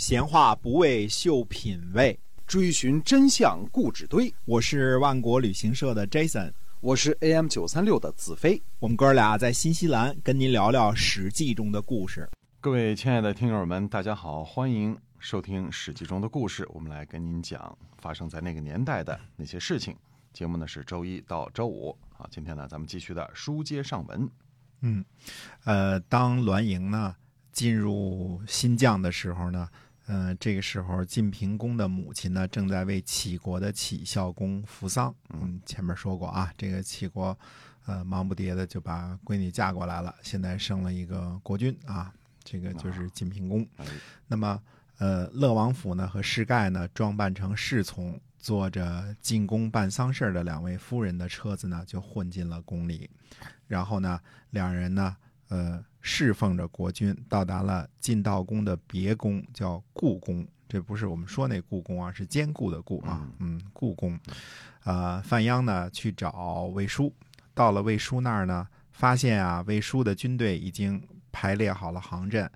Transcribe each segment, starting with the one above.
闲话不为秀品味，追寻真相故纸堆。我是万国旅行社的 Jason，我是 AM 九三六的子飞。我们哥俩在新西兰跟您聊聊《史记》中的故事。各位亲爱的听友们，大家好，欢迎收听《史记》中的故事。我们来跟您讲发生在那个年代的那些事情。节目呢是周一到周五。好，今天呢咱们继续的书接上文。嗯，呃，当栾盈呢进入新疆的时候呢，呃，这个时候晋平公的母亲呢正在为齐国的齐孝公扶丧。嗯，前面说过啊，这个齐国呃忙不迭的就把闺女嫁过来了，现在生了一个国君啊，这个就是晋平公。那么呃，乐王府呢和士盖呢装扮成侍从。坐着进宫办丧事的两位夫人的车子呢，就混进了宫里。然后呢，两人呢，呃，侍奉着国君，到达了晋悼公的别宫，叫故宫。这不是我们说那故宫啊，是坚固的固啊。嗯，故宫。啊，范鞅呢去找魏书，到了魏书那儿呢，发现啊，魏书的军队已经排列好了行阵，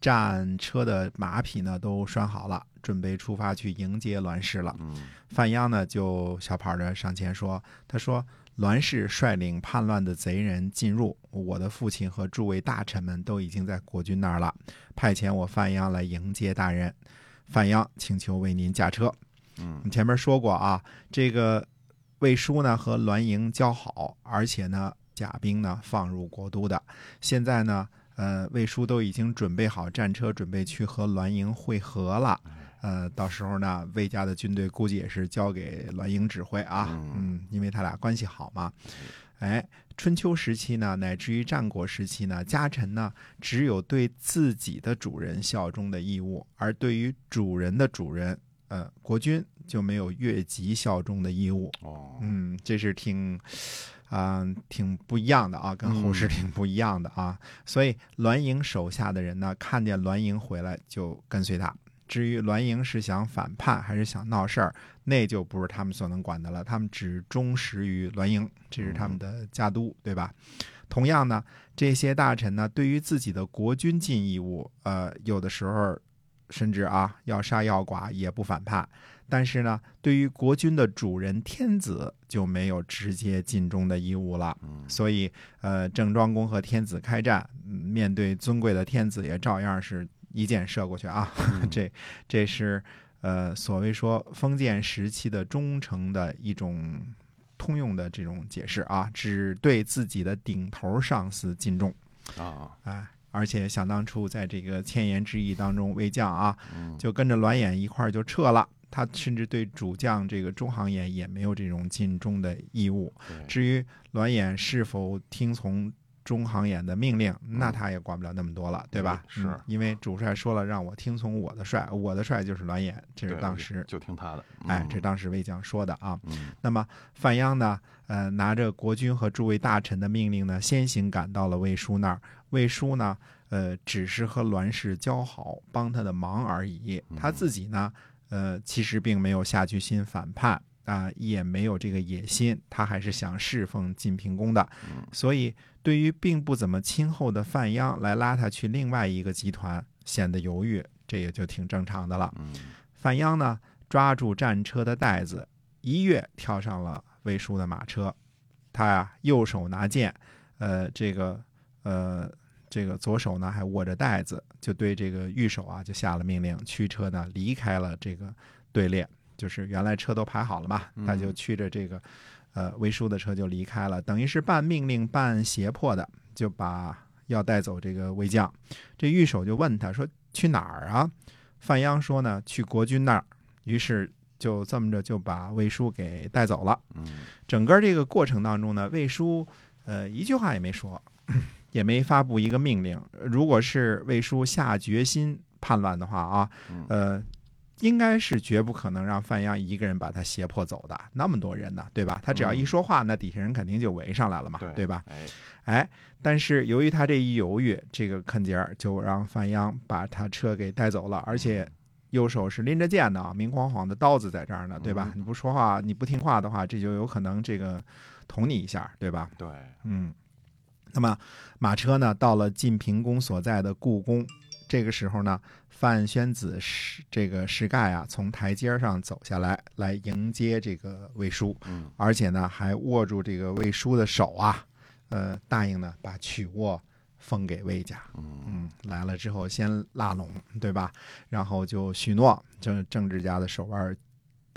战车的马匹呢都拴好了。准备出发去迎接栾氏了。范鞅呢，就小跑着上前说：“他说，栾氏率领叛乱的贼人进入，我的父亲和诸位大臣们都已经在国君那儿了，派遣我范鞅来迎接大人。范鞅请求为您驾车。”嗯，前面说过啊，这个魏书呢和栾盈交好，而且呢甲兵呢放入国都的。现在呢，呃，魏书都已经准备好战车，准备去和栾盈会合了。呃，到时候呢，魏家的军队估计也是交给栾盈指挥啊，嗯，因为他俩关系好嘛。哎，春秋时期呢，乃至于战国时期呢，家臣呢只有对自己的主人效忠的义务，而对于主人的主人，呃，国君就没有越级效忠的义务。哦，嗯，这是挺啊，挺不一样的啊，跟后世挺不一样的啊。所以栾盈手下的人呢，看见栾盈回来就跟随他。至于栾盈是想反叛还是想闹事儿，那就不是他们所能管的了。他们只忠实于栾盈，这是他们的家督，对吧？同样呢，这些大臣呢，对于自己的国君尽义务，呃，有的时候甚至啊要杀要剐也不反叛。但是呢，对于国君的主人天子就没有直接尽忠的义务了。所以，呃，郑庄公和天子开战，面对尊贵的天子，也照样是。一箭射过去啊！这这是呃所谓说封建时期的忠诚的一种通用的这种解释啊，只对自己的顶头上司尽忠啊！哎，而且想当初在这个千言之役当中，魏将啊就跟着栾衍一块儿就撤了，他甚至对主将这个中行衍也没有这种尽忠的义务。至于栾衍是否听从？中行衍的命令，那他也管不了那么多了，对吧？是因为主帅说了，让我听从我的帅，我的帅就是栾衍，这是当时就听他的。哎，这当时魏将说的啊。那么范鞅呢？呃，拿着国君和诸位大臣的命令呢，先行赶到了魏书那儿。魏书呢，呃，只是和栾氏交好，帮他的忙而已。他自己呢，呃，其实并没有下决心反叛啊，也没有这个野心，他还是想侍奉晋平公的。所以。对于并不怎么亲厚的范鞅来拉他去另外一个集团，显得犹豫，这也就挺正常的了。范鞅呢，抓住战车的带子，一跃跳上了魏叔的马车。他呀，右手拿剑，呃，这个，呃，这个左手呢还握着带子，就对这个御手啊就下了命令，驱车呢离开了这个队列。就是原来车都排好了嘛，他就驱着这个。呃，魏叔的车就离开了，等于是半命令半胁迫的，就把要带走这个魏将。这御手就问他说：“去哪儿啊？”范鞅说呢：“去国君那儿。”于是就这么着就把魏叔给带走了。嗯，整个这个过程当中呢，魏叔呃一句话也没说，也没发布一个命令。如果是魏叔下决心叛乱的话啊，呃。应该是绝不可能让范阳一个人把他胁迫走的，那么多人呢，对吧？他只要一说话，那底下人肯定就围上来了嘛，对吧？哎，但是由于他这一犹豫，这个肯杰尔就让范阳把他车给带走了，而且右手是拎着剑的，明晃晃的刀子在这儿呢，对吧？你不说话，你不听话的话，这就有可能这个捅你一下，对吧？对，嗯。那么马车呢，到了晋平公所在的故宫。这个时候呢，范宣子石这个石盖啊，从台阶上走下来，来迎接这个魏叔，嗯而且呢，还握住这个魏叔的手啊，呃，答应呢把曲沃封给魏家。嗯嗯，来了之后先拉拢，对吧？然后就许诺，政政治家的手腕儿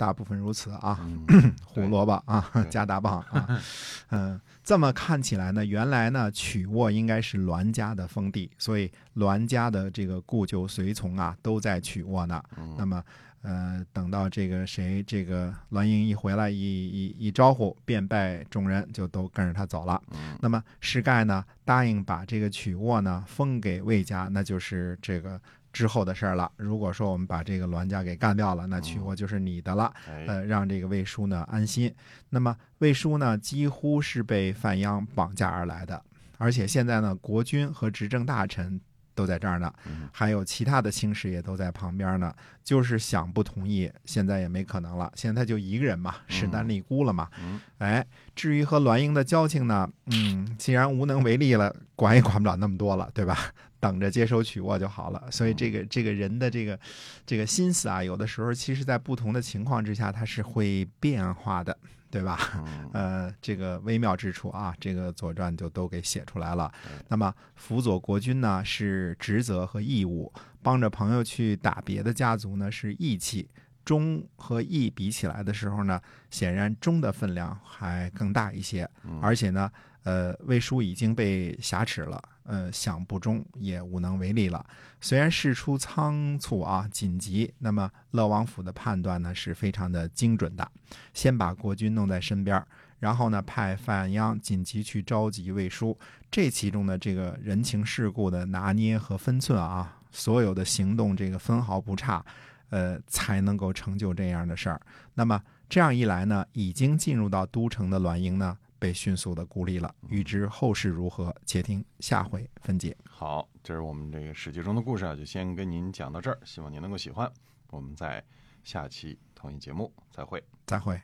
大部分如此啊，嗯，胡萝卜啊，加大棒啊，嗯，这么看起来呢，原来呢曲沃应该是栾家的封地，所以栾家的这个故旧随从啊都在曲沃呢。嗯。那么，呃，等到这个谁，这个栾英一回来，一一一招呼，便拜众人，就都跟着他走了。嗯。那么石盖呢，答应把这个曲沃呢封给魏家，那就是这个之后的事儿了。如果说我们把这个栾家给干掉了，那曲沃就是你的了。哎，呃，让这个魏叔呢安心。那么魏叔呢，几乎是被范鞅绑架而来的，而且现在呢，国君和执政大臣都在这儿呢，嗯还有其他的卿士也都在旁边呢。就是想不同意，现在也没可能了。现在他就一个人嘛，势单力孤了嘛。嗯哎，至于和栾英的交情呢，嗯，既然无能为力了，管也管不了那么多了，对吧？等着接收曲沃就好了。所以这个这个人的这个这个心思啊，有的时候其实在不同的情况之下，它是会变化的，对吧？嗯 呃，这个微妙之处啊，这个《左传》就都给写出来了。那么辅佐国君呢是职责和义务，帮着朋友去打别的家族呢是义气。忠和义比起来的时候呢，显然忠的分量还更大一些，嗯。而且呢，呃，魏书已经被挟持了，呃，想不忠也无能为力了。虽然事出仓促啊，紧急，那么乐王府的判断呢是非常的精准的，先把国君弄在身边儿，然后呢派范鞅紧急去召集魏书，这其中的这个人情世故的拿捏和分寸啊，所有的行动这个分毫不差，呃，才能够成就这样的事儿。那么这样一来呢，已经进入到都城的栾英呢，被迅速的孤立了。欲知后事如何，且听下回分解。好，这是我们这个史记中的故事啊，就先跟您讲到这儿，希望您能够喜欢。我们在下期同一节目再会。再会。